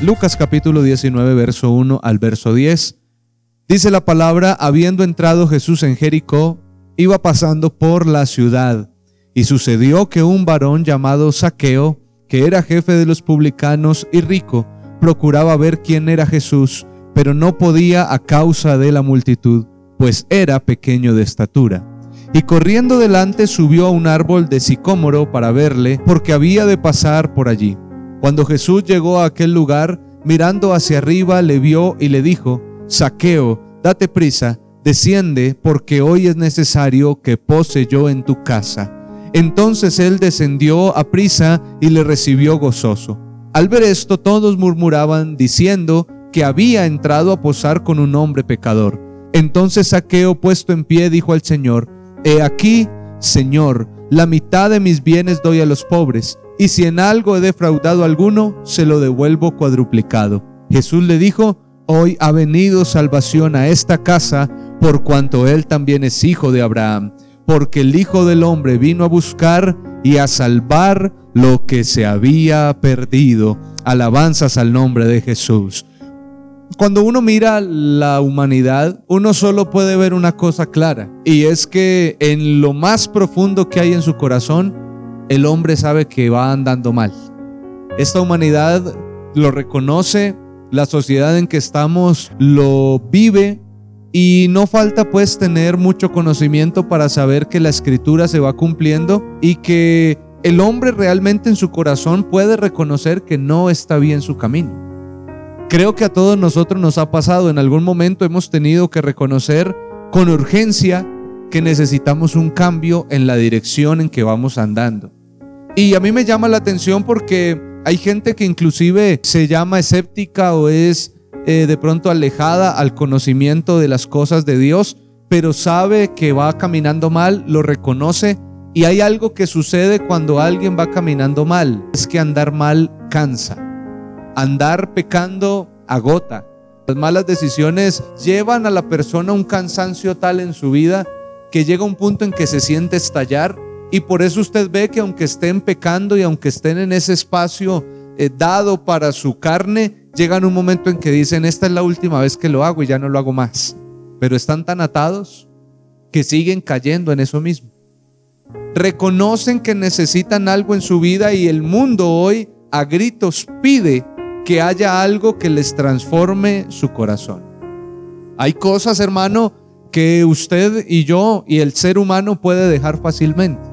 Lucas capítulo 19, verso 1 al verso 10. Dice la palabra, habiendo entrado Jesús en Jericó, iba pasando por la ciudad, y sucedió que un varón llamado Saqueo, que era jefe de los publicanos y rico, procuraba ver quién era Jesús, pero no podía a causa de la multitud, pues era pequeño de estatura. Y corriendo delante subió a un árbol de sicómoro para verle, porque había de pasar por allí. Cuando Jesús llegó a aquel lugar, mirando hacia arriba, le vio y le dijo, Saqueo, date prisa, desciende, porque hoy es necesario que pose yo en tu casa. Entonces él descendió a prisa y le recibió gozoso. Al ver esto, todos murmuraban, diciendo que había entrado a posar con un hombre pecador. Entonces Saqueo, puesto en pie, dijo al Señor, He aquí, Señor, la mitad de mis bienes doy a los pobres, y si en algo he defraudado a alguno, se lo devuelvo cuadruplicado. Jesús le dijo, Hoy ha venido salvación a esta casa, por cuanto él también es hijo de Abraham, porque el Hijo del Hombre vino a buscar y a salvar lo que se había perdido. Alabanzas al nombre de Jesús. Cuando uno mira la humanidad, uno solo puede ver una cosa clara, y es que en lo más profundo que hay en su corazón, el hombre sabe que va andando mal. Esta humanidad lo reconoce, la sociedad en que estamos lo vive y no falta pues tener mucho conocimiento para saber que la escritura se va cumpliendo y que el hombre realmente en su corazón puede reconocer que no está bien su camino. Creo que a todos nosotros nos ha pasado, en algún momento hemos tenido que reconocer con urgencia que necesitamos un cambio en la dirección en que vamos andando. Y a mí me llama la atención porque hay gente que inclusive se llama escéptica o es eh, de pronto alejada al conocimiento de las cosas de Dios, pero sabe que va caminando mal, lo reconoce y hay algo que sucede cuando alguien va caminando mal, es que andar mal cansa andar pecando agota. Las malas decisiones llevan a la persona un cansancio tal en su vida que llega un punto en que se siente estallar y por eso usted ve que aunque estén pecando y aunque estén en ese espacio eh, dado para su carne, llegan un momento en que dicen, esta es la última vez que lo hago y ya no lo hago más. Pero están tan atados que siguen cayendo en eso mismo. Reconocen que necesitan algo en su vida y el mundo hoy a gritos pide que haya algo que les transforme su corazón. Hay cosas, hermano, que usted y yo y el ser humano puede dejar fácilmente.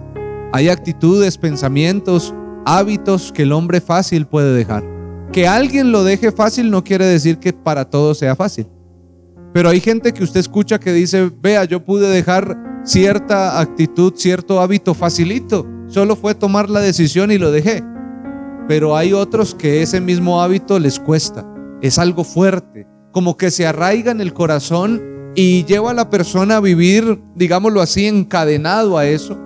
Hay actitudes, pensamientos, hábitos que el hombre fácil puede dejar. Que alguien lo deje fácil no quiere decir que para todos sea fácil. Pero hay gente que usted escucha que dice, vea, yo pude dejar cierta actitud, cierto hábito facilito. Solo fue tomar la decisión y lo dejé. Pero hay otros que ese mismo hábito les cuesta. Es algo fuerte, como que se arraiga en el corazón y lleva a la persona a vivir, digámoslo así, encadenado a eso.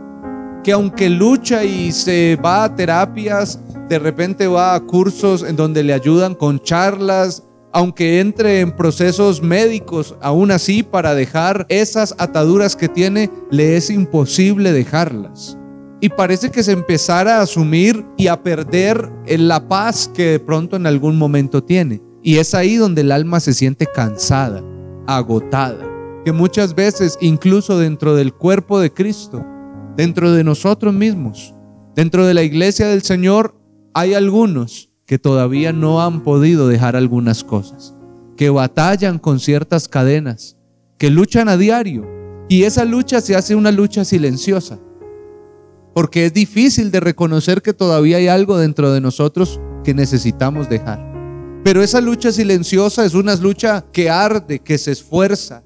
Que aunque lucha y se va a terapias, de repente va a cursos en donde le ayudan con charlas, aunque entre en procesos médicos, aún así para dejar esas ataduras que tiene, le es imposible dejarlas y parece que se empezara a asumir y a perder la paz que de pronto en algún momento tiene. Y es ahí donde el alma se siente cansada, agotada, que muchas veces incluso dentro del cuerpo de Cristo, dentro de nosotros mismos, dentro de la iglesia del Señor, hay algunos que todavía no han podido dejar algunas cosas, que batallan con ciertas cadenas, que luchan a diario. Y esa lucha se hace una lucha silenciosa porque es difícil de reconocer que todavía hay algo dentro de nosotros que necesitamos dejar. Pero esa lucha silenciosa es una lucha que arde, que se esfuerza.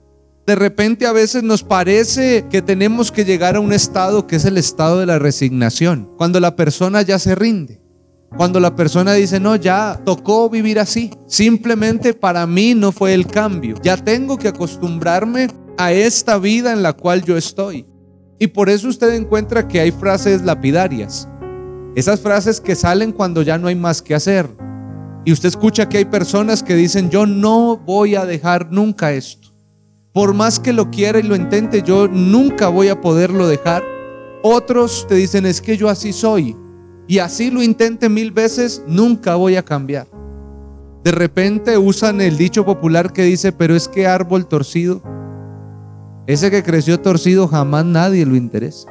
De repente a veces nos parece que tenemos que llegar a un estado que es el estado de la resignación, cuando la persona ya se rinde. Cuando la persona dice, no, ya tocó vivir así. Simplemente para mí no fue el cambio. Ya tengo que acostumbrarme a esta vida en la cual yo estoy. Y por eso usted encuentra que hay frases lapidarias. Esas frases que salen cuando ya no hay más que hacer. Y usted escucha que hay personas que dicen, yo no voy a dejar nunca esto. Por más que lo quiera y lo intente, yo nunca voy a poderlo dejar. Otros te dicen, es que yo así soy. Y así lo intente mil veces, nunca voy a cambiar. De repente usan el dicho popular que dice, pero es que árbol torcido, ese que creció torcido jamás nadie lo interesa.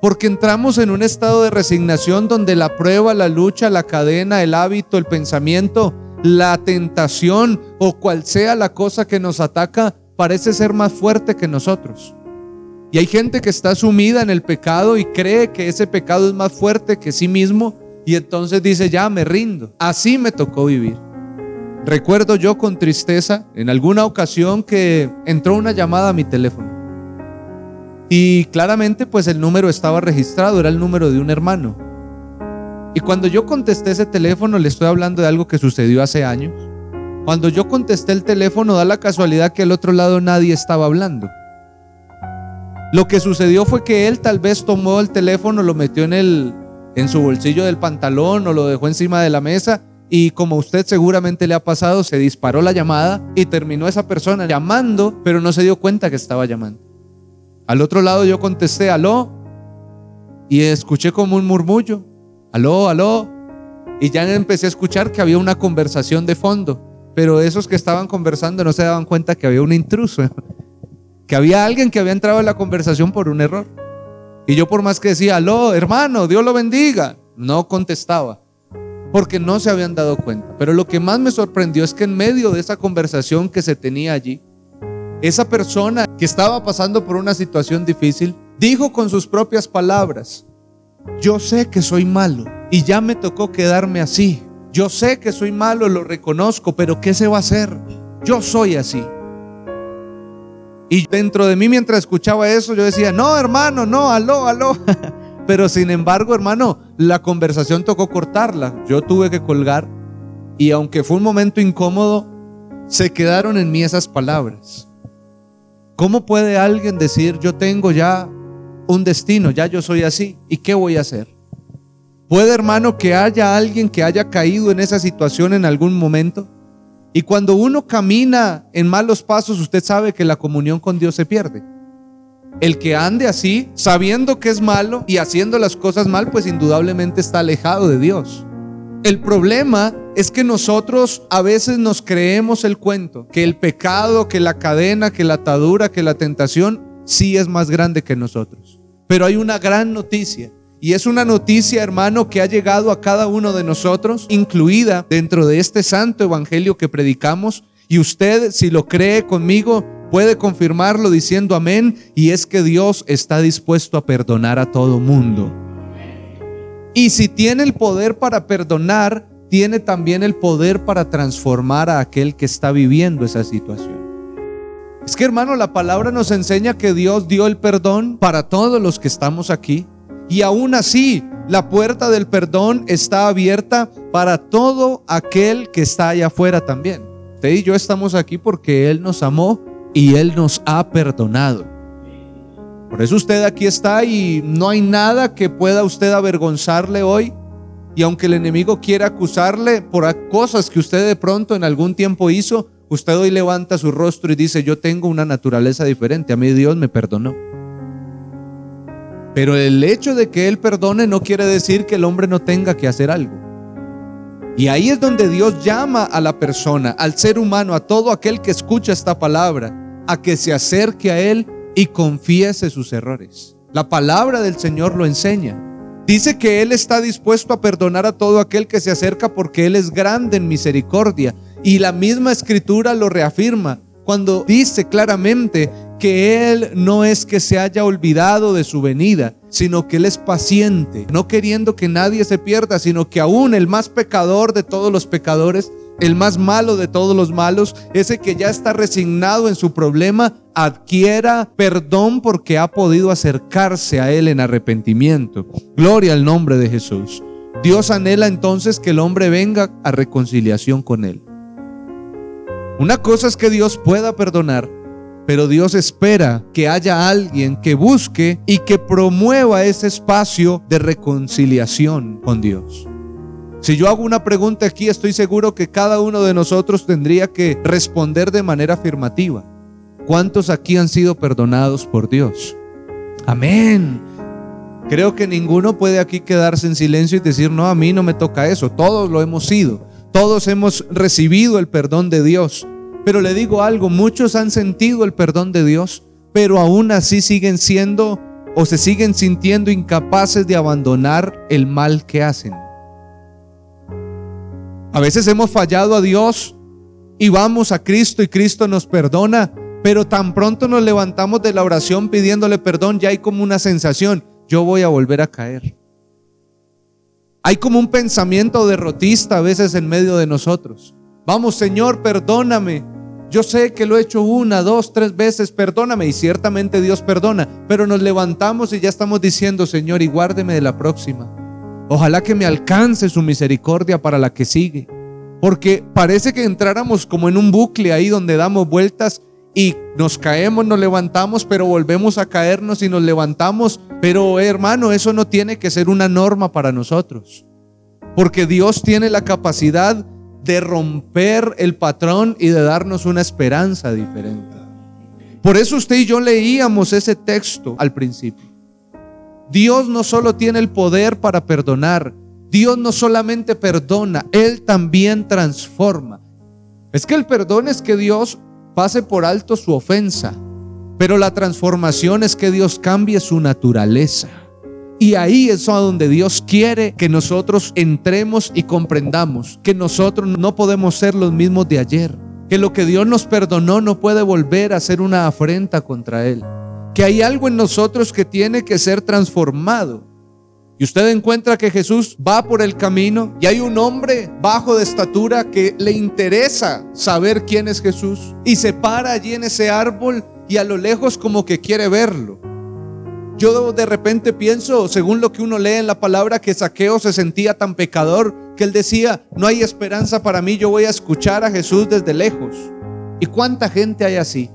Porque entramos en un estado de resignación donde la prueba, la lucha, la cadena, el hábito, el pensamiento, la tentación o cual sea la cosa que nos ataca parece ser más fuerte que nosotros. Y hay gente que está sumida en el pecado y cree que ese pecado es más fuerte que sí mismo y entonces dice, ya me rindo. Así me tocó vivir. Recuerdo yo con tristeza en alguna ocasión que entró una llamada a mi teléfono. Y claramente pues el número estaba registrado, era el número de un hermano. Y cuando yo contesté ese teléfono, le estoy hablando de algo que sucedió hace años. Cuando yo contesté el teléfono, da la casualidad que al otro lado nadie estaba hablando. Lo que sucedió fue que él tal vez tomó el teléfono, lo metió en el en su bolsillo del pantalón o lo dejó encima de la mesa y como usted seguramente le ha pasado, se disparó la llamada y terminó esa persona llamando, pero no se dio cuenta que estaba llamando. Al otro lado yo contesté, aló, y escuché como un murmullo, aló, aló, y ya empecé a escuchar que había una conversación de fondo, pero esos que estaban conversando no se daban cuenta que había un intruso, que había alguien que había entrado en la conversación por un error. Y yo por más que decía, aló, hermano, Dios lo bendiga, no contestaba porque no se habían dado cuenta. Pero lo que más me sorprendió es que en medio de esa conversación que se tenía allí, esa persona que estaba pasando por una situación difícil, dijo con sus propias palabras, yo sé que soy malo y ya me tocó quedarme así. Yo sé que soy malo, lo reconozco, pero ¿qué se va a hacer? Yo soy así. Y dentro de mí mientras escuchaba eso, yo decía, no, hermano, no, aló, aló. Pero sin embargo, hermano, la conversación tocó cortarla. Yo tuve que colgar y aunque fue un momento incómodo, se quedaron en mí esas palabras. ¿Cómo puede alguien decir, yo tengo ya un destino, ya yo soy así, ¿y qué voy a hacer? Puede, hermano, que haya alguien que haya caído en esa situación en algún momento. Y cuando uno camina en malos pasos, usted sabe que la comunión con Dios se pierde. El que ande así, sabiendo que es malo y haciendo las cosas mal, pues indudablemente está alejado de Dios. El problema es que nosotros a veces nos creemos el cuento, que el pecado, que la cadena, que la atadura, que la tentación, sí es más grande que nosotros. Pero hay una gran noticia. Y es una noticia, hermano, que ha llegado a cada uno de nosotros, incluida dentro de este santo evangelio que predicamos. Y usted, si lo cree conmigo, puede confirmarlo diciendo amén y es que Dios está dispuesto a perdonar a todo mundo. Y si tiene el poder para perdonar, tiene también el poder para transformar a aquel que está viviendo esa situación. Es que hermano, la palabra nos enseña que Dios dio el perdón para todos los que estamos aquí. Y aún así, la puerta del perdón está abierta para todo aquel que está allá afuera también. Usted y yo estamos aquí porque Él nos amó y Él nos ha perdonado. Por eso usted aquí está y no hay nada que pueda usted avergonzarle hoy. Y aunque el enemigo quiera acusarle por cosas que usted de pronto en algún tiempo hizo, usted hoy levanta su rostro y dice, yo tengo una naturaleza diferente, a mí Dios me perdonó. Pero el hecho de que Él perdone no quiere decir que el hombre no tenga que hacer algo. Y ahí es donde Dios llama a la persona, al ser humano, a todo aquel que escucha esta palabra a que se acerque a Él y confiese sus errores. La palabra del Señor lo enseña. Dice que Él está dispuesto a perdonar a todo aquel que se acerca porque Él es grande en misericordia. Y la misma escritura lo reafirma cuando dice claramente que Él no es que se haya olvidado de su venida, sino que Él es paciente, no queriendo que nadie se pierda, sino que aún el más pecador de todos los pecadores el más malo de todos los malos, ese que ya está resignado en su problema, adquiera perdón porque ha podido acercarse a Él en arrepentimiento. Gloria al nombre de Jesús. Dios anhela entonces que el hombre venga a reconciliación con Él. Una cosa es que Dios pueda perdonar, pero Dios espera que haya alguien que busque y que promueva ese espacio de reconciliación con Dios. Si yo hago una pregunta aquí, estoy seguro que cada uno de nosotros tendría que responder de manera afirmativa. ¿Cuántos aquí han sido perdonados por Dios? Amén. Creo que ninguno puede aquí quedarse en silencio y decir, no, a mí no me toca eso. Todos lo hemos sido. Todos hemos recibido el perdón de Dios. Pero le digo algo, muchos han sentido el perdón de Dios, pero aún así siguen siendo o se siguen sintiendo incapaces de abandonar el mal que hacen. A veces hemos fallado a Dios y vamos a Cristo y Cristo nos perdona, pero tan pronto nos levantamos de la oración pidiéndole perdón, ya hay como una sensación, yo voy a volver a caer. Hay como un pensamiento derrotista a veces en medio de nosotros. Vamos, Señor, perdóname. Yo sé que lo he hecho una, dos, tres veces, perdóname. Y ciertamente Dios perdona. Pero nos levantamos y ya estamos diciendo, Señor, y guárdeme de la próxima. Ojalá que me alcance su misericordia para la que sigue. Porque parece que entráramos como en un bucle ahí donde damos vueltas y nos caemos, nos levantamos, pero volvemos a caernos y nos levantamos. Pero hermano, eso no tiene que ser una norma para nosotros. Porque Dios tiene la capacidad de romper el patrón y de darnos una esperanza diferente. Por eso usted y yo leíamos ese texto al principio. Dios no solo tiene el poder para perdonar, Dios no solamente perdona, Él también transforma. Es que el perdón es que Dios pase por alto su ofensa, pero la transformación es que Dios cambie su naturaleza. Y ahí es a donde Dios quiere que nosotros entremos y comprendamos que nosotros no podemos ser los mismos de ayer, que lo que Dios nos perdonó no puede volver a ser una afrenta contra Él que hay algo en nosotros que tiene que ser transformado. Y usted encuentra que Jesús va por el camino y hay un hombre bajo de estatura que le interesa saber quién es Jesús y se para allí en ese árbol y a lo lejos como que quiere verlo. Yo de repente pienso, según lo que uno lee en la palabra, que Saqueo se sentía tan pecador que él decía, no hay esperanza para mí, yo voy a escuchar a Jesús desde lejos. ¿Y cuánta gente hay así?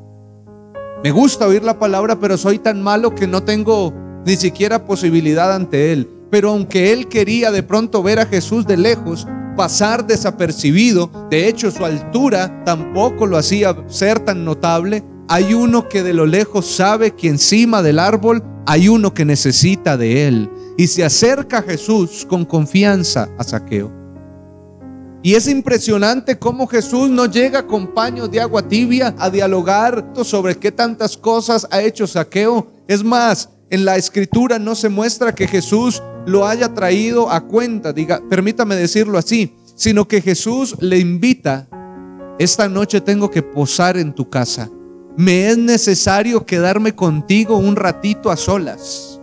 Me gusta oír la palabra, pero soy tan malo que no tengo ni siquiera posibilidad ante Él. Pero aunque Él quería de pronto ver a Jesús de lejos, pasar desapercibido, de hecho su altura tampoco lo hacía ser tan notable, hay uno que de lo lejos sabe que encima del árbol hay uno que necesita de Él. Y se acerca a Jesús con confianza a Saqueo. Y es impresionante cómo Jesús no llega con paños de agua tibia a dialogar sobre qué tantas cosas ha hecho Saqueo. Es más, en la escritura no se muestra que Jesús lo haya traído a cuenta, diga, permítame decirlo así, sino que Jesús le invita, esta noche tengo que posar en tu casa. Me es necesario quedarme contigo un ratito a solas,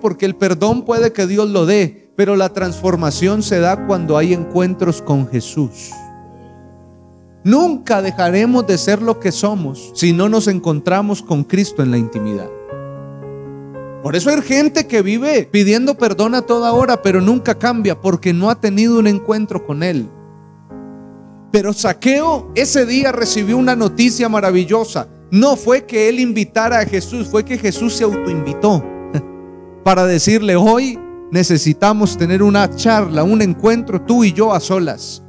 porque el perdón puede que Dios lo dé, pero la transformación se da cuando hay encuentros con Jesús. Nunca dejaremos de ser lo que somos si no nos encontramos con Cristo en la intimidad. Por eso hay gente que vive pidiendo perdón a toda hora, pero nunca cambia porque no ha tenido un encuentro con Él. Pero Saqueo ese día recibió una noticia maravillosa. No fue que él invitara a Jesús, fue que Jesús se autoinvitó para decirle, hoy necesitamos tener una charla, un encuentro tú y yo a solas.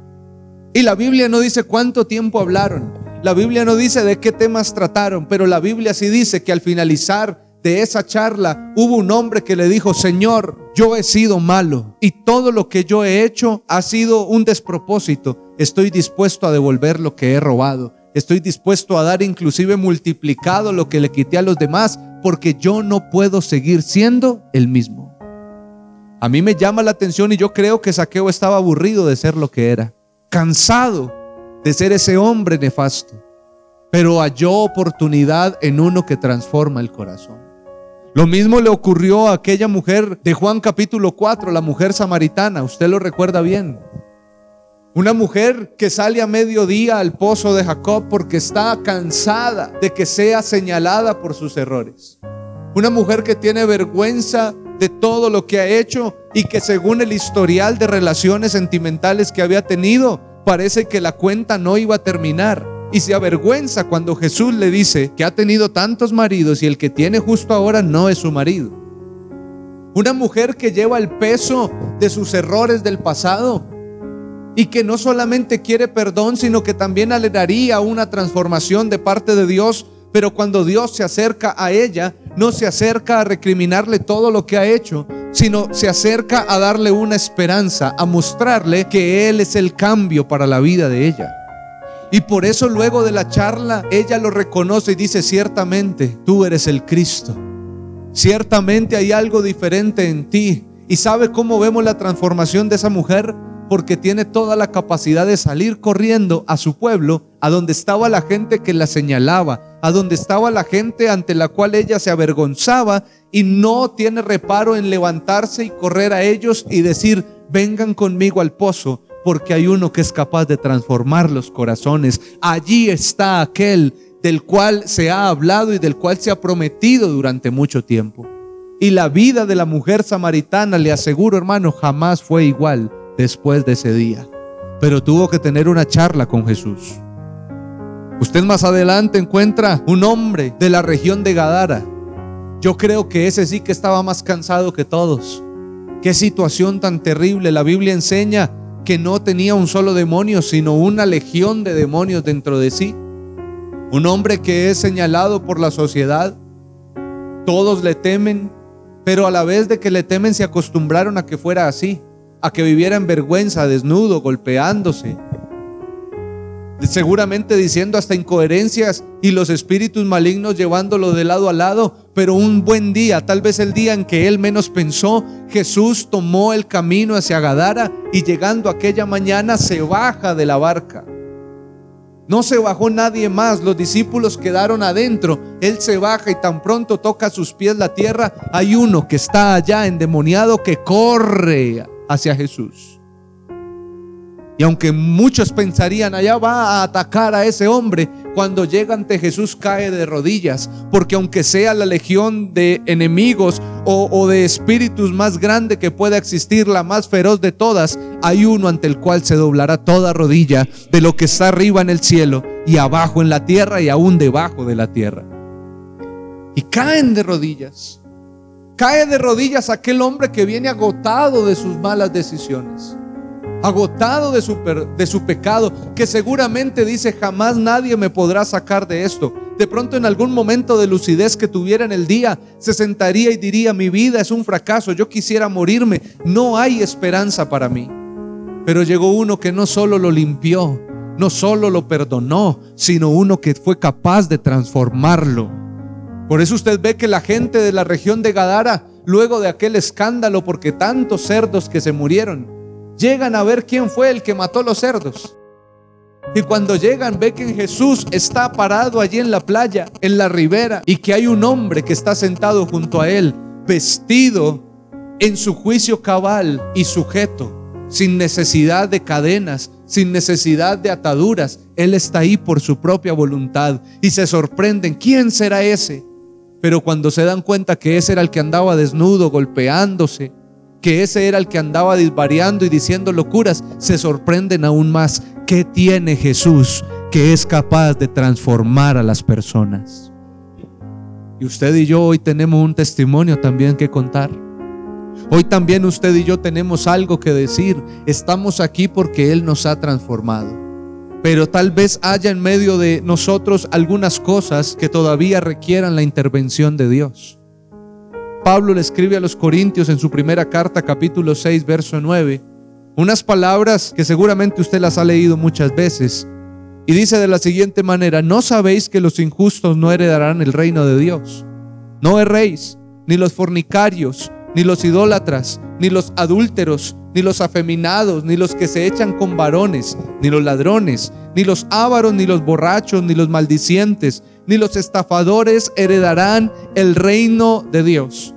Y la Biblia no dice cuánto tiempo hablaron. La Biblia no dice de qué temas trataron, pero la Biblia sí dice que al finalizar de esa charla hubo un hombre que le dijo, Señor, yo he sido malo y todo lo que yo he hecho ha sido un despropósito. Estoy dispuesto a devolver lo que he robado. Estoy dispuesto a dar inclusive multiplicado lo que le quité a los demás porque yo no puedo seguir siendo el mismo. A mí me llama la atención y yo creo que Saqueo estaba aburrido de ser lo que era, cansado de ser ese hombre nefasto, pero halló oportunidad en uno que transforma el corazón. Lo mismo le ocurrió a aquella mujer de Juan capítulo 4, la mujer samaritana, usted lo recuerda bien. Una mujer que sale a mediodía al pozo de Jacob porque está cansada de que sea señalada por sus errores. Una mujer que tiene vergüenza de todo lo que ha hecho y que según el historial de relaciones sentimentales que había tenido, parece que la cuenta no iba a terminar. Y se avergüenza cuando Jesús le dice que ha tenido tantos maridos y el que tiene justo ahora no es su marido. Una mujer que lleva el peso de sus errores del pasado y que no solamente quiere perdón, sino que también alegraría una transformación de parte de Dios pero cuando Dios se acerca a ella, no se acerca a recriminarle todo lo que ha hecho, sino se acerca a darle una esperanza, a mostrarle que Él es el cambio para la vida de ella. Y por eso luego de la charla, ella lo reconoce y dice, ciertamente, tú eres el Cristo. Ciertamente hay algo diferente en ti. ¿Y sabe cómo vemos la transformación de esa mujer? Porque tiene toda la capacidad de salir corriendo a su pueblo, a donde estaba la gente que la señalaba, a donde estaba la gente ante la cual ella se avergonzaba y no tiene reparo en levantarse y correr a ellos y decir, vengan conmigo al pozo, porque hay uno que es capaz de transformar los corazones. Allí está aquel del cual se ha hablado y del cual se ha prometido durante mucho tiempo. Y la vida de la mujer samaritana, le aseguro hermano, jamás fue igual después de ese día. Pero tuvo que tener una charla con Jesús. Usted más adelante encuentra un hombre de la región de Gadara. Yo creo que ese sí que estaba más cansado que todos. Qué situación tan terrible. La Biblia enseña que no tenía un solo demonio, sino una legión de demonios dentro de sí. Un hombre que es señalado por la sociedad. Todos le temen, pero a la vez de que le temen se acostumbraron a que fuera así, a que viviera en vergüenza, desnudo, golpeándose, seguramente diciendo hasta incoherencias y los espíritus malignos llevándolo de lado a lado, pero un buen día, tal vez el día en que él menos pensó, Jesús tomó el camino hacia Gadara y llegando aquella mañana se baja de la barca. No se bajó nadie más, los discípulos quedaron adentro. Él se baja y tan pronto toca a sus pies la tierra, hay uno que está allá endemoniado que corre hacia Jesús. Y aunque muchos pensarían, allá va a atacar a ese hombre, cuando llega ante Jesús cae de rodillas, porque aunque sea la legión de enemigos o, de espíritus más grande que pueda existir, la más feroz de todas, hay uno ante el cual se doblará toda rodilla de lo que está arriba en el cielo y abajo en la tierra y aún debajo de la tierra. Y caen de rodillas. Cae de rodillas aquel hombre que viene agotado de sus malas decisiones agotado de su, de su pecado, que seguramente dice, jamás nadie me podrá sacar de esto. De pronto en algún momento de lucidez que tuviera en el día, se sentaría y diría, mi vida es un fracaso, yo quisiera morirme, no hay esperanza para mí. Pero llegó uno que no solo lo limpió, no solo lo perdonó, sino uno que fue capaz de transformarlo. Por eso usted ve que la gente de la región de Gadara, luego de aquel escándalo, porque tantos cerdos que se murieron, llegan a ver quién fue el que mató los cerdos. Y cuando llegan ve que Jesús está parado allí en la playa, en la ribera, y que hay un hombre que está sentado junto a él, vestido en su juicio cabal y sujeto, sin necesidad de cadenas, sin necesidad de ataduras. Él está ahí por su propia voluntad y se sorprenden, ¿quién será ese? Pero cuando se dan cuenta que ese era el que andaba desnudo, golpeándose, que ese era el que andaba disvariando y diciendo locuras, se sorprenden aún más. ¿Qué tiene Jesús que es capaz de transformar a las personas? Y usted y yo hoy tenemos un testimonio también que contar. Hoy también usted y yo tenemos algo que decir. Estamos aquí porque Él nos ha transformado. Pero tal vez haya en medio de nosotros algunas cosas que todavía requieran la intervención de Dios. Pablo le escribe a los Corintios en su primera carta, capítulo 6, verso 9, unas palabras que seguramente usted las ha leído muchas veces. Y dice de la siguiente manera, ¿no sabéis que los injustos no heredarán el reino de Dios? No erréis, ni los fornicarios, ni los idólatras, ni los adúlteros, ni los afeminados, ni los que se echan con varones, ni los ladrones, ni los ávaros, ni los borrachos, ni los maldicientes, ni los estafadores heredarán el reino de Dios.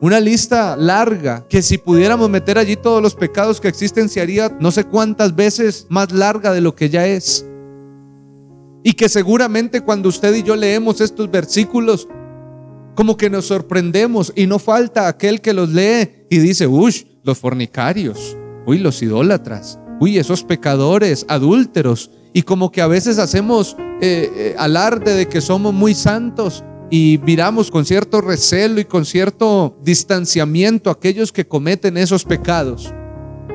Una lista larga que si pudiéramos meter allí todos los pecados que existen se haría no sé cuántas veces más larga de lo que ya es. Y que seguramente cuando usted y yo leemos estos versículos, como que nos sorprendemos y no falta aquel que los lee y dice, uy, los fornicarios, uy, los idólatras, uy, esos pecadores, adúlteros. Y como que a veces hacemos eh, eh, alarde de que somos muy santos y miramos con cierto recelo y con cierto distanciamiento a aquellos que cometen esos pecados.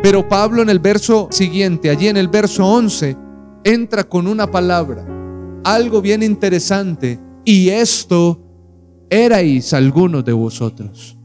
Pero Pablo en el verso siguiente, allí en el verso 11, entra con una palabra, algo bien interesante, y esto erais algunos de vosotros.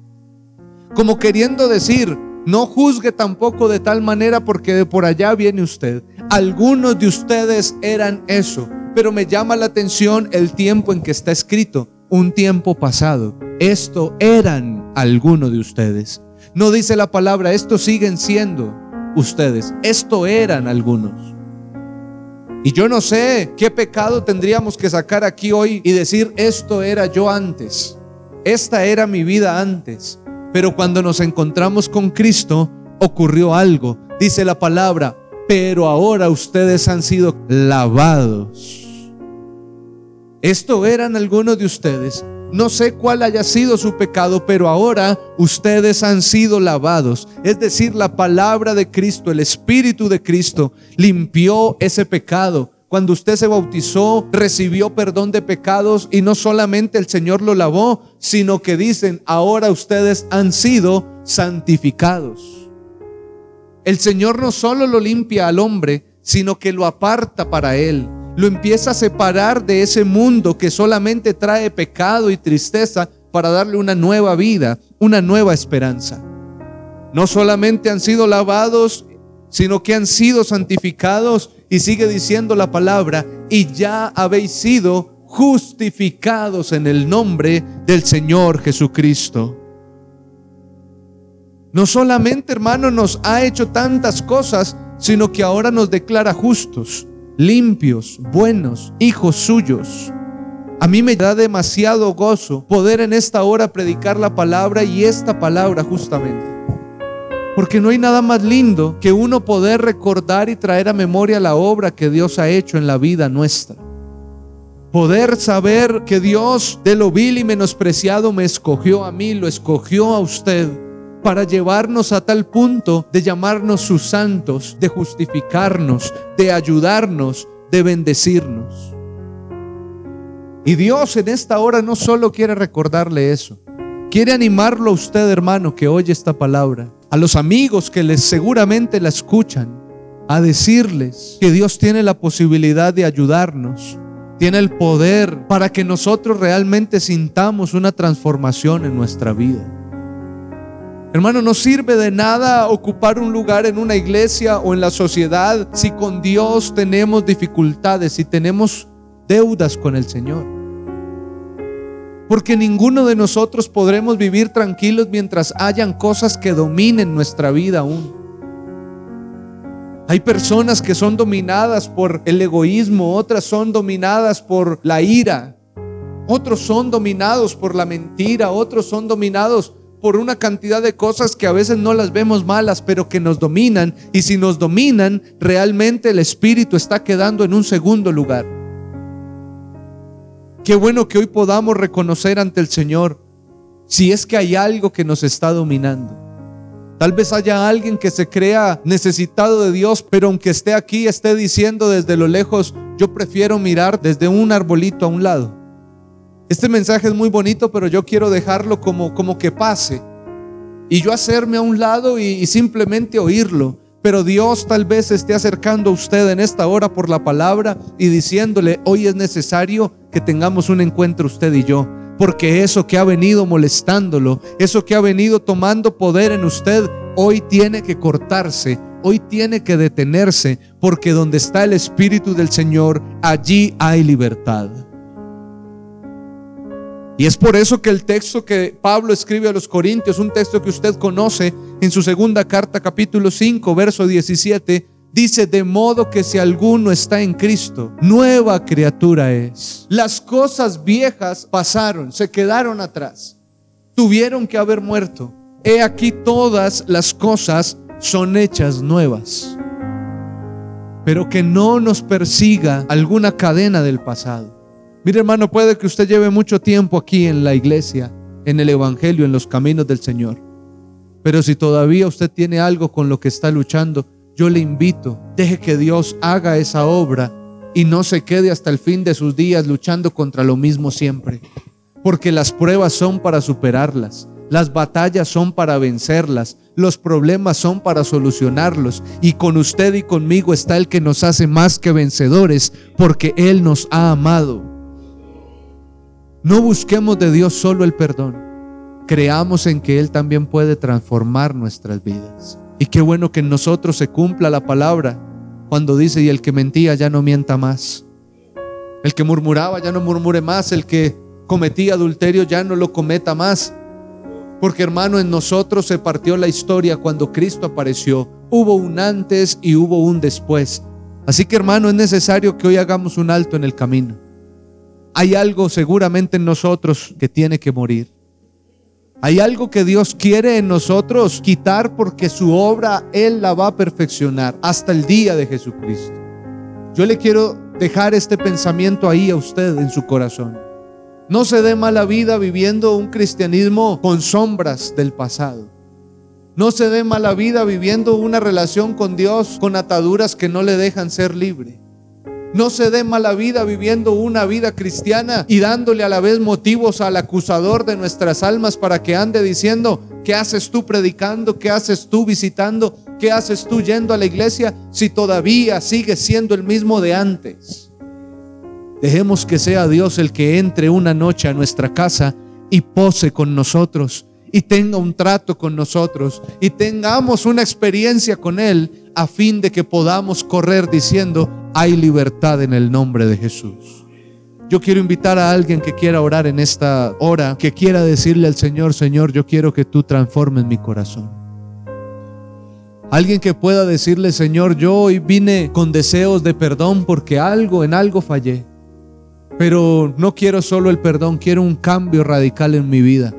como queriendo decir, no juzgue tampoco de tal manera porque de por allá viene usted. Algunos de ustedes eran eso, pero me llama la atención el tiempo en que está escrito, un tiempo pasado. Esto eran algunos de ustedes. No dice la palabra, esto siguen siendo ustedes. Esto eran algunos. Y yo no sé qué pecado tendríamos que sacar aquí hoy y decir, esto era yo antes. Esta era mi vida antes. Pero cuando nos encontramos con Cristo, ocurrió algo. Dice la palabra, pero ahora ustedes han sido lavados. Esto eran algunos de ustedes. No sé cuál haya sido su pecado, pero ahora ustedes han sido lavados. Es decir, la palabra de Cristo, el Espíritu de Cristo, limpió ese pecado. Cuando usted se bautizó, recibió perdón de pecados y no solamente el Señor lo lavó, sino que dicen, ahora ustedes han sido santificados. El Señor no solo lo limpia al hombre, sino que lo aparta para Él. Lo empieza a separar de ese mundo que solamente trae pecado y tristeza para darle una nueva vida, una nueva esperanza. No solamente han sido lavados, sino que han sido santificados y sigue diciendo la palabra, y ya habéis sido justificados en el nombre del Señor Jesucristo. No solamente, hermano, nos ha hecho tantas cosas, sino que ahora nos declara justos, limpios, buenos, hijos suyos. A mí me da demasiado gozo poder en esta hora predicar la palabra y esta palabra justamente. Porque no hay nada más lindo que uno poder recordar y traer a memoria la obra que Dios ha hecho en la vida nuestra. Poder saber que Dios de lo vil y menospreciado me escogió a mí, lo escogió a usted para llevarnos a tal punto de llamarnos sus santos, de justificarnos, de ayudarnos, de bendecirnos. Y Dios en esta hora no solo quiere recordarle eso, quiere animarlo a usted, hermano, que oye esta palabra a los amigos que les seguramente la escuchan, a decirles que Dios tiene la posibilidad de ayudarnos, tiene el poder para que nosotros realmente sintamos una transformación en nuestra vida. Hermano, no sirve de nada ocupar un lugar en una iglesia o en la sociedad si con Dios tenemos dificultades, si tenemos deudas con el Señor. Porque ninguno de nosotros podremos vivir tranquilos mientras hayan cosas que dominen nuestra vida aún. Hay personas que son dominadas por el egoísmo, otras son dominadas por la ira, otros son dominados por la mentira, otros son dominados por una cantidad de cosas que a veces no las vemos malas, pero que nos dominan. Y si nos dominan, realmente el espíritu está quedando en un segundo lugar. Qué bueno que hoy podamos reconocer ante el Señor si es que hay algo que nos está dominando. Tal vez haya alguien que se crea necesitado de Dios, pero aunque esté aquí, esté diciendo desde lo lejos, yo prefiero mirar desde un arbolito a un lado. Este mensaje es muy bonito, pero yo quiero dejarlo como, como que pase. Y yo hacerme a un lado y, y simplemente oírlo. Pero Dios tal vez esté acercando a usted en esta hora por la palabra y diciéndole, hoy es necesario que tengamos un encuentro usted y yo. Porque eso que ha venido molestándolo, eso que ha venido tomando poder en usted, hoy tiene que cortarse, hoy tiene que detenerse, porque donde está el Espíritu del Señor, allí hay libertad. Y es por eso que el texto que Pablo escribe a los Corintios, un texto que usted conoce en su segunda carta capítulo 5, verso 17, dice, de modo que si alguno está en Cristo, nueva criatura es. Las cosas viejas pasaron, se quedaron atrás, tuvieron que haber muerto. He aquí todas las cosas son hechas nuevas. Pero que no nos persiga alguna cadena del pasado. Mire hermano, puede que usted lleve mucho tiempo aquí en la iglesia, en el Evangelio, en los caminos del Señor. Pero si todavía usted tiene algo con lo que está luchando, yo le invito, deje que Dios haga esa obra y no se quede hasta el fin de sus días luchando contra lo mismo siempre. Porque las pruebas son para superarlas, las batallas son para vencerlas, los problemas son para solucionarlos. Y con usted y conmigo está el que nos hace más que vencedores, porque Él nos ha amado. No busquemos de Dios solo el perdón, creamos en que Él también puede transformar nuestras vidas. Y qué bueno que en nosotros se cumpla la palabra cuando dice, y el que mentía ya no mienta más. El que murmuraba ya no murmure más. El que cometía adulterio ya no lo cometa más. Porque hermano, en nosotros se partió la historia cuando Cristo apareció. Hubo un antes y hubo un después. Así que hermano, es necesario que hoy hagamos un alto en el camino. Hay algo seguramente en nosotros que tiene que morir. Hay algo que Dios quiere en nosotros quitar porque su obra Él la va a perfeccionar hasta el día de Jesucristo. Yo le quiero dejar este pensamiento ahí a usted en su corazón. No se dé mala vida viviendo un cristianismo con sombras del pasado. No se dé mala vida viviendo una relación con Dios con ataduras que no le dejan ser libre. No se dé mala vida viviendo una vida cristiana y dándole a la vez motivos al acusador de nuestras almas para que ande diciendo, ¿qué haces tú predicando? ¿Qué haces tú visitando? ¿Qué haces tú yendo a la iglesia si todavía sigues siendo el mismo de antes? Dejemos que sea Dios el que entre una noche a nuestra casa y pose con nosotros y tenga un trato con nosotros y tengamos una experiencia con Él a fin de que podamos correr diciendo, hay libertad en el nombre de Jesús. Yo quiero invitar a alguien que quiera orar en esta hora, que quiera decirle al Señor, Señor, yo quiero que tú transformes mi corazón. Alguien que pueda decirle, Señor, yo hoy vine con deseos de perdón porque algo, en algo fallé. Pero no quiero solo el perdón, quiero un cambio radical en mi vida.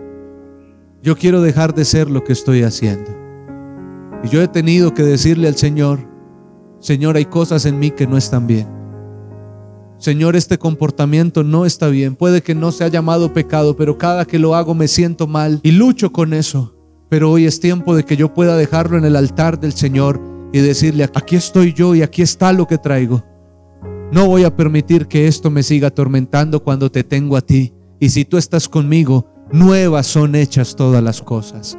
Yo quiero dejar de ser lo que estoy haciendo. Y yo he tenido que decirle al Señor, Señor, hay cosas en mí que no están bien. Señor, este comportamiento no está bien. Puede que no sea llamado pecado, pero cada que lo hago me siento mal y lucho con eso. Pero hoy es tiempo de que yo pueda dejarlo en el altar del Señor y decirle, aquí estoy yo y aquí está lo que traigo. No voy a permitir que esto me siga atormentando cuando te tengo a ti. Y si tú estás conmigo, nuevas son hechas todas las cosas.